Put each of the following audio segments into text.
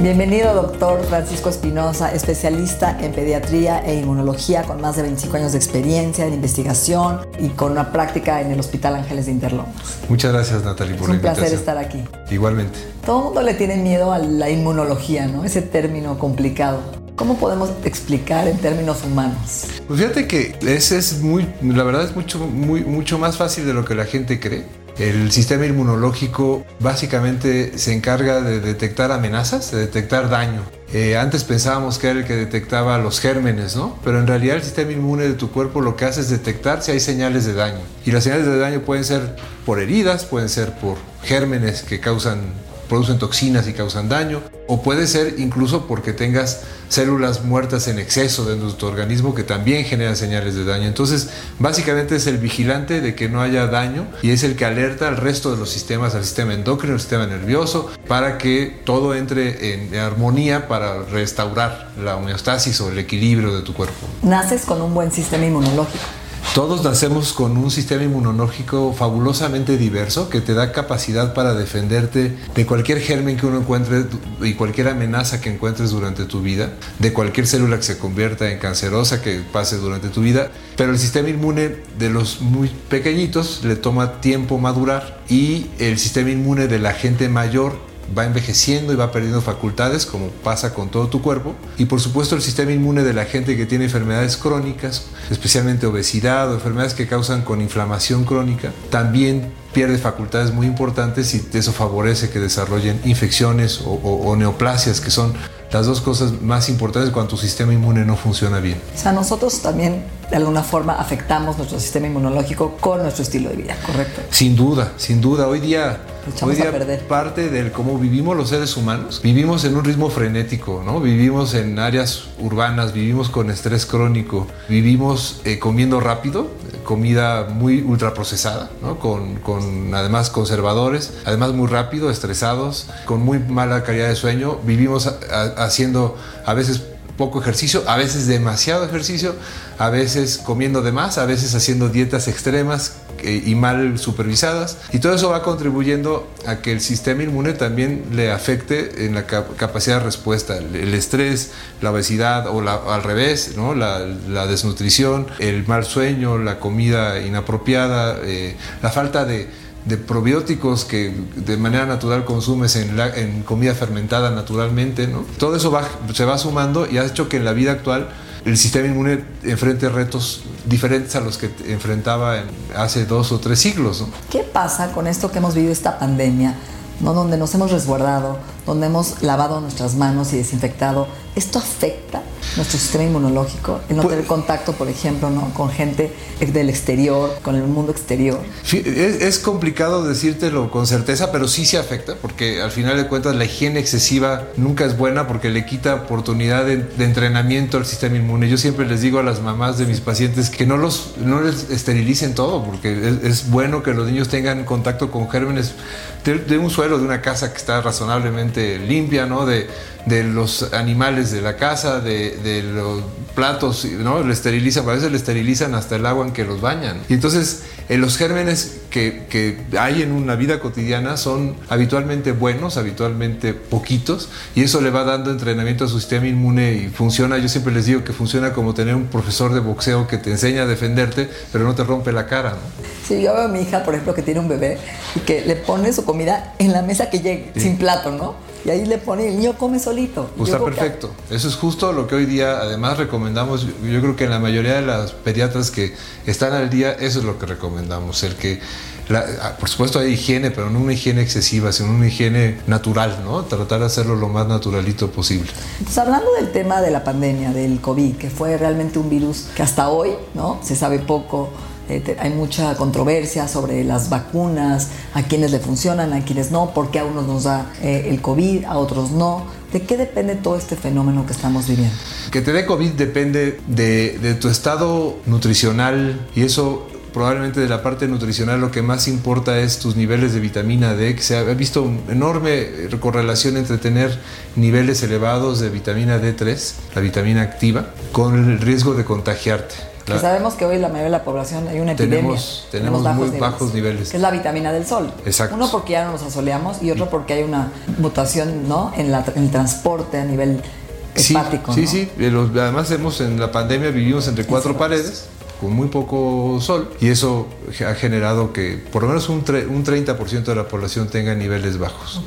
Bienvenido, doctor Francisco Espinosa, especialista en pediatría e inmunología con más de 25 años de experiencia en investigación y con una práctica en el Hospital Ángeles de Interlomas. Muchas gracias, Natalie, por Es la un placer invitación. estar aquí. Igualmente. Todo el mundo le tiene miedo a la inmunología, ¿no? Ese término complicado. ¿Cómo podemos explicar en términos humanos? Pues fíjate que ese es muy, la verdad es mucho, muy, mucho más fácil de lo que la gente cree. El sistema inmunológico básicamente se encarga de detectar amenazas, de detectar daño. Eh, antes pensábamos que era el que detectaba los gérmenes, ¿no? Pero en realidad el sistema inmune de tu cuerpo lo que hace es detectar si hay señales de daño. Y las señales de daño pueden ser por heridas, pueden ser por gérmenes que causan producen toxinas y causan daño, o puede ser incluso porque tengas células muertas en exceso dentro de tu organismo que también generan señales de daño. Entonces, básicamente es el vigilante de que no haya daño y es el que alerta al resto de los sistemas, al sistema endocrino, al sistema nervioso, para que todo entre en armonía para restaurar la homeostasis o el equilibrio de tu cuerpo. Naces con un buen sistema inmunológico. Todos nacemos con un sistema inmunológico fabulosamente diverso que te da capacidad para defenderte de cualquier germen que uno encuentre y cualquier amenaza que encuentres durante tu vida, de cualquier célula que se convierta en cancerosa que pase durante tu vida. Pero el sistema inmune de los muy pequeñitos le toma tiempo madurar y el sistema inmune de la gente mayor va envejeciendo y va perdiendo facultades, como pasa con todo tu cuerpo. Y por supuesto el sistema inmune de la gente que tiene enfermedades crónicas, especialmente obesidad o enfermedades que causan con inflamación crónica, también pierde facultades muy importantes y eso favorece que desarrollen infecciones o, o- o neoplasias, que son las dos cosas más importantes cuando tu sistema inmune no funciona bien. O sea, nosotros también de alguna forma afectamos nuestro sistema inmunológico con nuestro estilo de vida, ¿correcto? Sin duda, sin duda. Hoy día, hoy día a perder. parte del cómo vivimos los seres humanos. Vivimos en un ritmo frenético, ¿no? Vivimos en áreas urbanas, vivimos con estrés crónico, vivimos eh, comiendo rápido, eh, comida muy ultraprocesada, ¿no? Con, con además conservadores, además muy rápido, estresados, con muy mala calidad de sueño. Vivimos a- a- haciendo a veces poco ejercicio, a veces demasiado ejercicio, a veces comiendo de más, a veces haciendo dietas extremas eh, y mal supervisadas. Y todo eso va contribuyendo a que el sistema inmune también le afecte en la cap- capacidad de respuesta. El, estrés, la obesidad o la- al revés, ¿no? la, la desnutrición, el mal sueño, la comida inapropiada, eh, la falta de de probióticos que de manera natural consumes en, comida fermentada naturalmente, ¿no? Todo eso va- se va sumando y ha hecho que en la vida actual el sistema inmune enfrente retos diferentes a los que enfrentaba en- hace dos o tres siglos. ¿Qué pasa con esto que hemos vivido esta pandemia, ¿no? donde nos hemos resguardado, donde hemos lavado nuestras manos y desinfectado? ¿Esto afecta nuestro sistema inmunológico? El no Pues- tener contacto, por ejemplo, ¿no? con gente del exterior, con el mundo exterior. Es, es complicado decírtelo con certeza, pero sí se afecta, porque al final de cuentas la higiene excesiva nunca es buena porque le quita oportunidad de, de entrenamiento al sistema inmune. Yo siempre les digo a las mamás de mis pacientes que no, los, no les esterilicen todo, porque es, es bueno que los niños tengan contacto con gérmenes de, de un suelo, de una casa que está razonablemente limpia, ¿no? de, de los animales de la casa, de, de los platos, ¿no? Le esterilizan, a veces le esterilizan hasta el agua en que los bañan. Y entonces eh, los gérmenes que, que hay en una vida cotidiana son habitualmente buenos, habitualmente poquitos, y eso le va dando entrenamiento a su sistema inmune y funciona, yo siempre les digo que funciona como tener un profesor de boxeo que te enseña a defenderte, pero no te rompe la cara. ¿no? Sí, yo veo a mi hija, por ejemplo, que tiene un bebé y que le pone su comida en la mesa que llegue, sin plato, ¿no? Y ahí le pone, el niño come solito. Pues está perfecto. Eso es justo lo que hoy día además recomendamos. Yo creo que en la mayoría de las pediatras que están al día, eso es lo que recomendamos. El que, ah, por supuesto hay higiene, pero no una higiene excesiva, sino una higiene natural, ¿no? Tratar de hacerlo lo más naturalito posible. Entonces, hablando del tema de la pandemia, del COVID, que fue realmente un virus que hasta hoy, ¿no? Se sabe poco eh, hay mucha controversia sobre las vacunas, a quienes le funcionan, a quienes no, porque a unos nos da eh, el COVID, a otros no. ¿De qué depende todo este fenómeno que estamos viviendo? Que te dé COVID depende de, de tu estado nutricional y eso probablemente de la parte nutricional lo que más importa es tus niveles de vitamina D, que se ha visto una enorme correlación entre tener niveles elevados de vitamina D3, la vitamina activa, con el riesgo de contagiarte sabemos que hoy la mayoría de la población hay una epidemia. Tenemos, muy bajos niveles. Que es la vitamina del sol. Exacto. Uno porque ya no nos asoleamos y otro porque hay una mutación ¿no? en, el transporte a nivel hepático. Sí, sí, sí. Además hemos, en la pandemia vivimos entre cuatro paredes con muy poco sol y eso ha generado que por lo menos un, un 30% de la población tenga niveles bajos.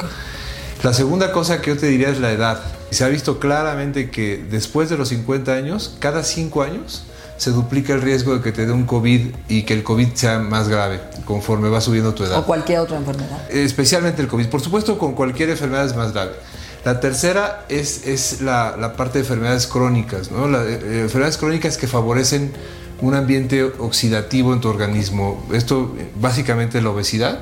La segunda cosa que yo te diría es la edad. Se ha visto claramente que después de los 50 años, cada 5 años, se duplica el riesgo de que te dé un COVID y que el COVID sea más grave conforme va subiendo tu edad. O cualquier otra enfermedad. Especialmente el COVID. Por supuesto, con cualquier enfermedad es más grave. La tercera es, es la, parte de enfermedades crónicas, ¿no? Eh, eh, enfermedades crónicas que favorecen un ambiente oxidativo en tu organismo. Esto básicamente la obesidad,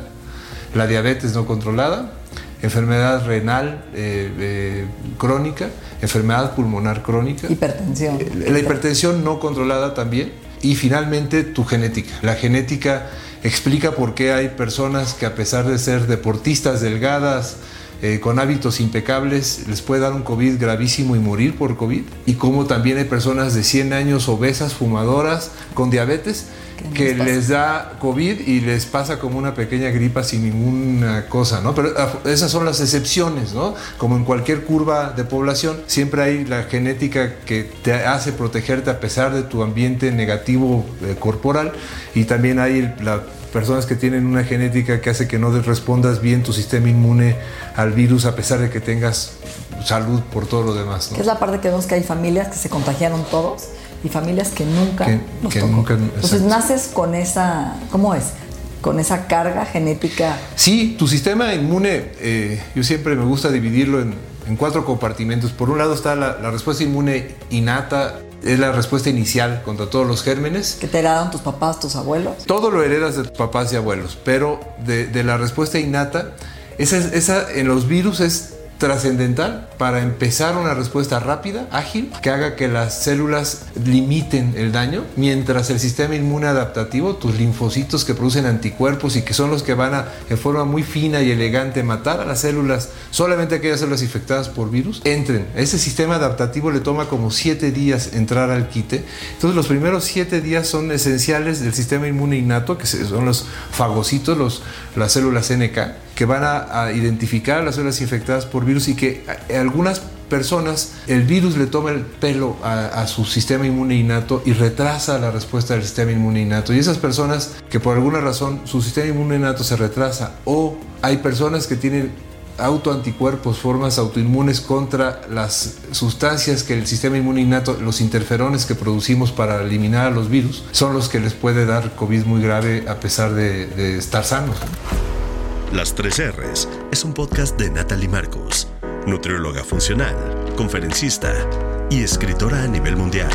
la diabetes no controlada, enfermedad renal eh, crónica enfermedad pulmonar crónica. Hipertensión. Eh, la hipertensión no controlada también. Y finalmente tu genética. La genética explica por qué hay personas que a pesar de ser deportistas delgadas, eh, con hábitos impecables, les puede dar un COVID gravísimo y morir por COVID. Y cómo también hay personas de 100 años obesas, fumadoras, con diabetes, que les da COVID y les pasa como una pequeña gripa sin ninguna cosa, ¿no? Pero ah, esas son las excepciones, ¿no? Como en cualquier curva de población, siempre hay la genética que te hace protegerte a pesar de tu ambiente negativo eh, corporal y también hay las personas que tienen una genética que hace que no respondas bien tu sistema inmune al virus a pesar de que tengas salud por todo lo demás. ¿no? es la parte que vemos que hay familias que se contagiaron todos y familias que nunca nos tocó. Entonces naces con esa, ¿cómo es? Con esa carga genética. Sí, tu sistema inmune, eh, yo siempre me gusta dividirlo en, cuatro compartimentos. Por un lado está la, respuesta inmune innata, es la respuesta inicial contra todos los gérmenes. ¿Que te heredaron tus papás, tus abuelos? Todo lo heredas de tus papás y abuelos, pero de, la respuesta innata, esa, esa en los virus es trascendental para empezar una respuesta rápida, ágil, que haga que las células limiten el daño, mientras el sistema inmune adaptativo, tus linfocitos que producen anticuerpos y que son los que van a, en forma muy fina y elegante, matar a las células, solamente aquellas células infectadas por virus, entren. ese sistema adaptativo le toma como siete días entrar al quite. Entonces los primeros siete días son esenciales del sistema inmune innato, que son los fagocitos, los, las células NK que van a, identificar las células infectadas por virus y que algunas personas el virus le toma el pelo a, su sistema inmune innato y retrasa la respuesta del sistema inmune innato. Y esas personas que por alguna razón su sistema inmune innato se retrasa o hay personas que tienen autoanticuerpos, formas autoinmunes contra las sustancias que el sistema inmune innato, los interferones que producimos para eliminar a los virus, son los que les puede dar COVID muy grave a pesar de estar sanos. Las tres R's es un podcast de Natalie Marcos, nutrióloga funcional, conferencista y escritora a nivel mundial.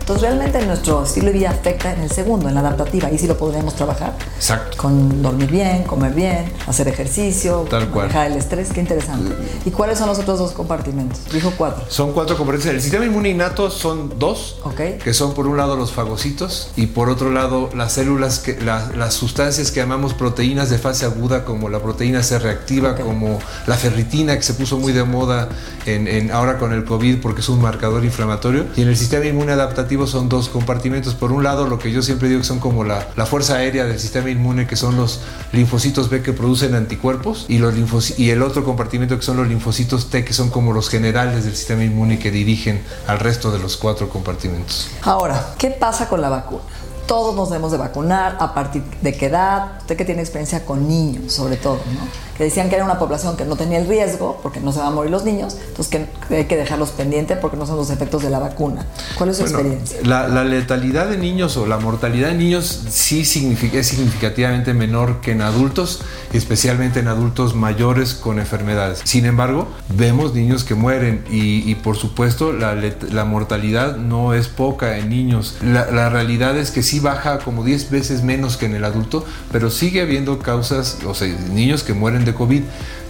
Entonces realmente nuestro estilo de vida afecta en el segundo, en la adaptativa, y si lo podríamos trabajar. Exacto. Con dormir bien, comer bien, hacer ejercicio, Tal cual. manejar el estrés, qué interesante. ¿Y cuáles son los otros dos compartimentos? Dijo cuatro. Son cuatro compartimentos. El sistema inmune innato son dos, okay. que son por un lado los fagocitos y por otro lado las células, que, las sustancias que llamamos proteínas de fase aguda, como la proteína C reactiva, como la ferritina, que se puso muy de moda en, ahora con el COVID porque es un marcador inflamatorio. Y en el sistema inmune adaptativo son dos compartimentos. Por un lado, lo que yo siempre digo que son como la, fuerza aérea del sistema inmune, que son los linfocitos B que producen anticuerpos, y, los y el otro compartimento que son los linfocitos T, que son como los generales del sistema inmune que dirigen al resto de los cuatro compartimentos. Ahora, ¿qué pasa con la vacuna? Todos nos debemos de vacunar, a partir de qué edad, usted que tiene experiencia con niños sobre todo, ¿no? Que decían que era una población que no tenía el riesgo, porque no se van a morir los niños, entonces que hay que dejarlos pendientes porque no son los efectos de la vacuna. ¿Cuál es su experiencia? La, letalidad de niños o la mortalidad de niños sí significa, es significativamente menor que en adultos, especialmente en adultos mayores con enfermedades. Sin embargo, vemos niños que mueren y, por supuesto la, la, mortalidad no es poca en niños. La, la realidad es que sí baja como 10 veces menos que en el adulto, pero sigue habiendo causas, o sea, niños que mueren de COVID,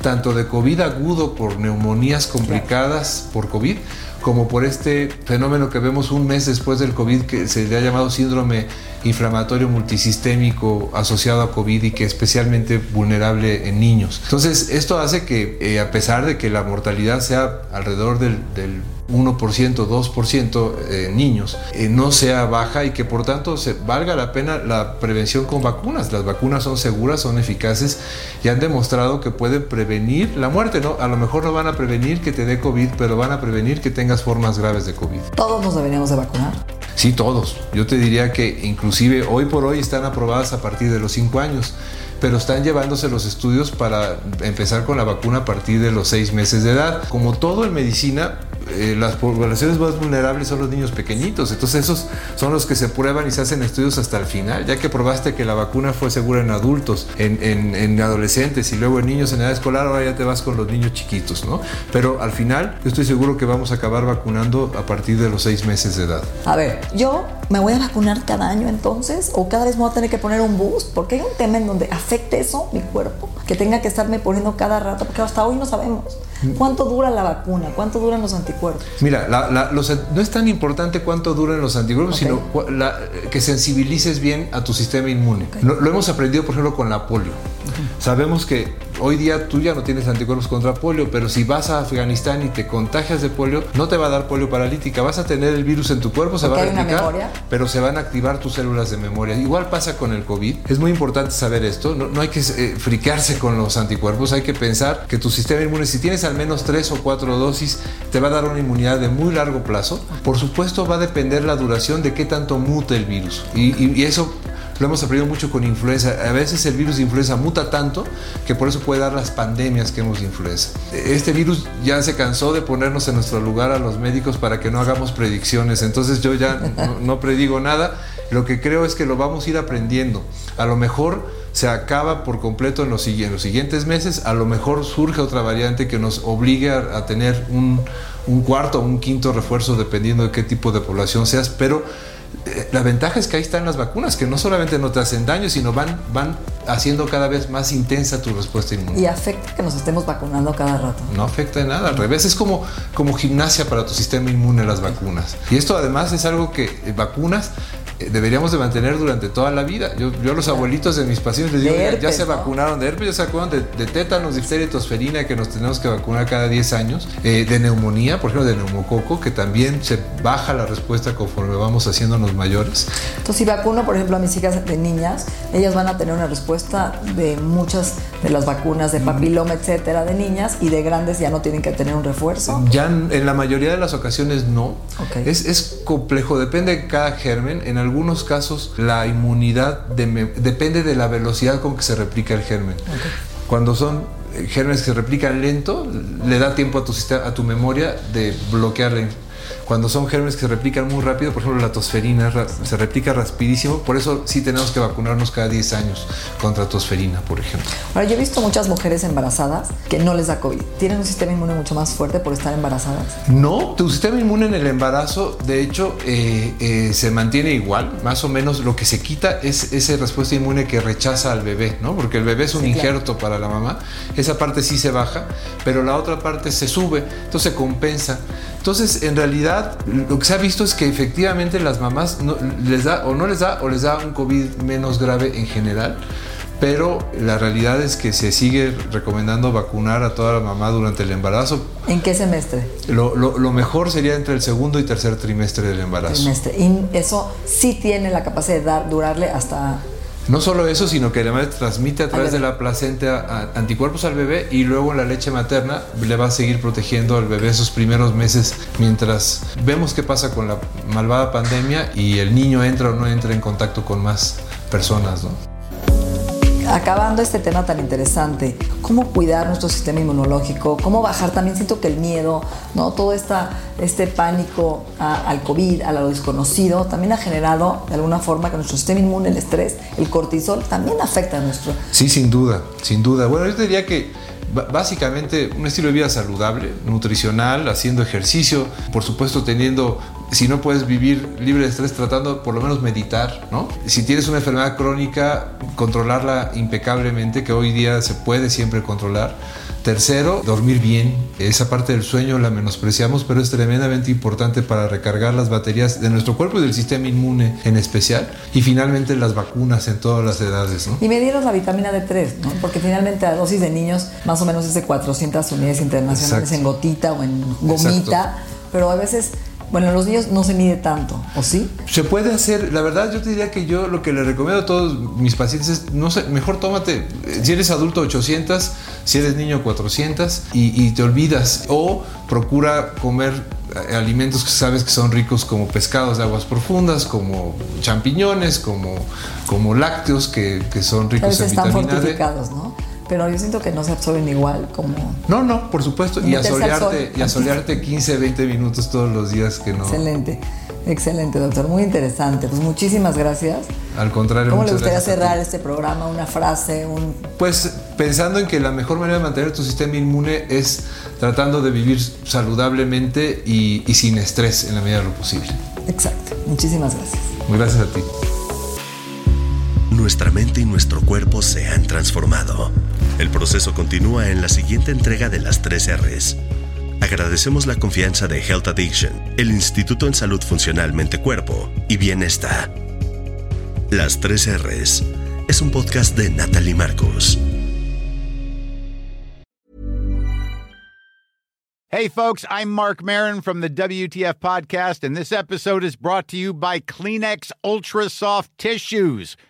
tanto de COVID agudo por neumonías complicadas por COVID, como por este fenómeno que vemos un mes después del COVID que se le ha llamado síndrome inflamatorio multisistémico asociado a COVID y que es especialmente vulnerable en niños. Entonces, esto hace que eh, a pesar de que la mortalidad sea alrededor del, del 1%, 2% en niños, eh, no sea baja y que por tanto se valga la pena la prevención con vacunas. Las vacunas son seguras, son eficaces y han demostrado que pueden prevenir la muerte. ¿no? A lo mejor no van a prevenir que te dé COVID, pero van a prevenir que tengas formas graves de COVID. ¿Todos nos deberíamos de vacunar? Sí, todos. Yo te diría que inclusive hoy por hoy están aprobadas a partir de los 5 años pero están llevándose los estudios para empezar con la vacuna a partir de los seis meses de edad. Como todo en medicina, eh, las poblaciones más vulnerables son los niños pequeñitos, entonces esos son los que se prueban y se hacen estudios hasta el final, ya que probaste que la vacuna fue segura en adultos, en, adolescentes y luego en niños en edad escolar, ahora ya te vas con los niños chiquitos, ¿no? Pero al final yo estoy seguro que vamos a acabar vacunando a partir de los seis meses de edad. A ver, yo me voy a vacunar cada año entonces o cada vez me voy a tener que poner un boost, porque hay un tema en donde afecte eso mi cuerpo, que tenga que estarme poniendo cada rato, porque hasta hoy no sabemos. ¿Cuánto dura la vacuna? ¿Cuánto duran los anticuerpos? Mira, no es tan importante cuánto duran los anticuerpos, sino que sensibilices bien a tu sistema inmune. Lo, hemos aprendido, por ejemplo, con la polio. Sabemos que hoy día tú ya no tienes anticuerpos contra polio, pero si vas a Afganistán y te contagias de polio, no te va a dar polio paralítica. Vas a tener el virus en tu cuerpo, se va a replicar, pero se van a activar tus células de memoria. Igual pasa con el COVID. Es muy importante saber esto. No, hay que eh, friquearse con los anticuerpos. Hay que pensar que tu sistema inmune, si tienes al menos tres o cuatro dosis, te va a dar una inmunidad de muy largo plazo. Por supuesto, va a depender la duración de qué tanto mute el virus. y eso lo hemos aprendido mucho con influenza. A veces el virus de influenza muta tanto que por eso puede dar las pandemias que hemos de influenza. Este virus ya se cansó de ponernos en nuestro lugar a los médicos para que no hagamos predicciones. Entonces yo ya no, predigo nada. Lo que creo es que lo vamos a ir aprendiendo. A lo mejor se acaba por completo en los, siguientes meses, a lo mejor surge otra variante que nos obligue a, tener un, un cuarto o un quinto refuerzo dependiendo de qué tipo de población seas, pero la ventaja es que ahí están las vacunas, que no solamente no te hacen daño, sino van, van haciendo cada vez más intensa tu respuesta inmune. ¿Y afecta que nos estemos vacunando cada rato? No afecta en nada, al revés, es como, como gimnasia para tu sistema inmune las vacunas. Y esto además es algo que eh, vacunas eh, deberíamos de mantener durante toda la vida. Yo, yo a los abuelitos de mis pacientes les digo, ya se vacunaron de herpes, ya se vacunaron de, tétanos, difteria y tosferina, que nos tenemos que vacunar cada 10 años, eh, de neumonía, por ejemplo, de neumococo, que también se baja la respuesta conforme vamos haciéndonos mayores. Entonces, si vacuno, por ejemplo, a mis hijas de niñas, ellas van a tener una respuesta de muchas de las vacunas de papiloma, etcétera, de niñas, y de grandes ya no tienen que tener un refuerzo. Ya en, la mayoría de las ocasiones no. Es, es complejo, depende de cada germen. En algunos casos la inmunidad depende de la velocidad con que se replica el germen. Cuando son eh, gérmenes que se replican lento, le da tiempo a tu, a tu memoria de bloquear la cuando son gérmenes que se replican muy rápido, por ejemplo la tosferina se replica rapidísimo, por eso sí tenemos que vacunarnos cada 10 años contra tosferina, por ejemplo. Ahora, yo he visto muchas mujeres embarazadas que no les da COVID. ¿Tienen un sistema inmune mucho más fuerte por estar embarazadas? No, tu sistema inmune en el embarazo, de hecho, eh, eh, se mantiene igual. Más o menos lo que se quita es esa respuesta inmune que rechaza al bebé, ¿no? Porque el bebé es un injerto para la mamá. Esa parte sí se baja, pero la otra parte se sube, entonces se compensa. Entonces, en realidad, lo que se ha visto es que efectivamente las mamás no, les da o no les da o les da un COVID menos grave en general, pero la realidad es que se sigue recomendando vacunar a toda la mamá durante el embarazo. ¿En qué semestre? Lo, mejor sería entre el segundo y tercer trimestre del embarazo. Trimestre. Y eso sí tiene la capacidad de dar, durarle hasta no solo eso, sino que además transmite a través de la placenta anticuerpos al bebé y luego la leche materna le va a seguir protegiendo al bebé esos primeros meses mientras vemos qué pasa con la malvada pandemia y el niño entra o no entra en contacto con más personas. ¿no? Acabando este tema tan interesante, cómo cuidar nuestro sistema inmunológico, cómo bajar también siento que el miedo, ¿no? Todo esta, este pánico al COVID, a lo desconocido, también ha generado de alguna forma que nuestro sistema inmune, el estrés, el cortisol, también afecta a nuestro... Sí, sin duda, sin duda. Bueno, yo diría que básicamente un estilo de vida saludable, nutricional, haciendo ejercicio, por supuesto teniendo, si no puedes vivir libre de estrés, tratando por lo menos meditar, ¿no? Si tienes una enfermedad crónica, controlarla impecablemente, que hoy día se puede siempre controlar Tercero, dormir bien. Esa parte del sueño la menospreciamos, pero es tremendamente importante para recargar las baterías de nuestro cuerpo y del sistema inmune en especial. Y finalmente las vacunas en todas las edades. ¿no? Y medieron la vitamina D3, ¿no? porque finalmente la dosis de niños más o menos es de 400 unidades internacionales en gotita o en gomita, pero a veces bueno, en los niños no se mide tanto, ¿o sí? Se puede hacer, la verdad yo te diría que yo lo que le recomiendo a todos mis pacientes es, no sé, mejor tómate, eh, si eres adulto 800, si eres niño 400 y, te olvidas. O procura comer eh, alimentos que sabes que son ricos como pescados de aguas profundas, como champiñones, como, como lácteos que, que son ricos en vitamina están fortificados, ¿no? Pero yo siento que no se absorben igual como... No, no, por supuesto. Y asolearte, y asolearte 15, 20 minutos todos los días que no... Excelente, excelente, doctor. Muy interesante. Pues muchísimas gracias. Al contrario, ¿Cómo le gustaría cerrar este programa? ¿Una frase? un Pues pensando en que la mejor manera de mantener tu sistema inmune es tratando de vivir saludablemente y, y sin estrés en la medida de lo posible. Exacto. Muchísimas gracias. Gracias a ti. Nuestra mente y nuestro cuerpo se han transformado. El proceso continúa en la siguiente entrega de las 3 R's. Agradecemos la confianza de Health Addiction, el Instituto en Salud Funcional Mente Cuerpo y Bienestar. Las 3 R's es un podcast de Natalie Marcos. Hey folks, I'm Mark Marin from the WTF podcast and this episode is brought to you by Kleenex Ultra Soft Tissues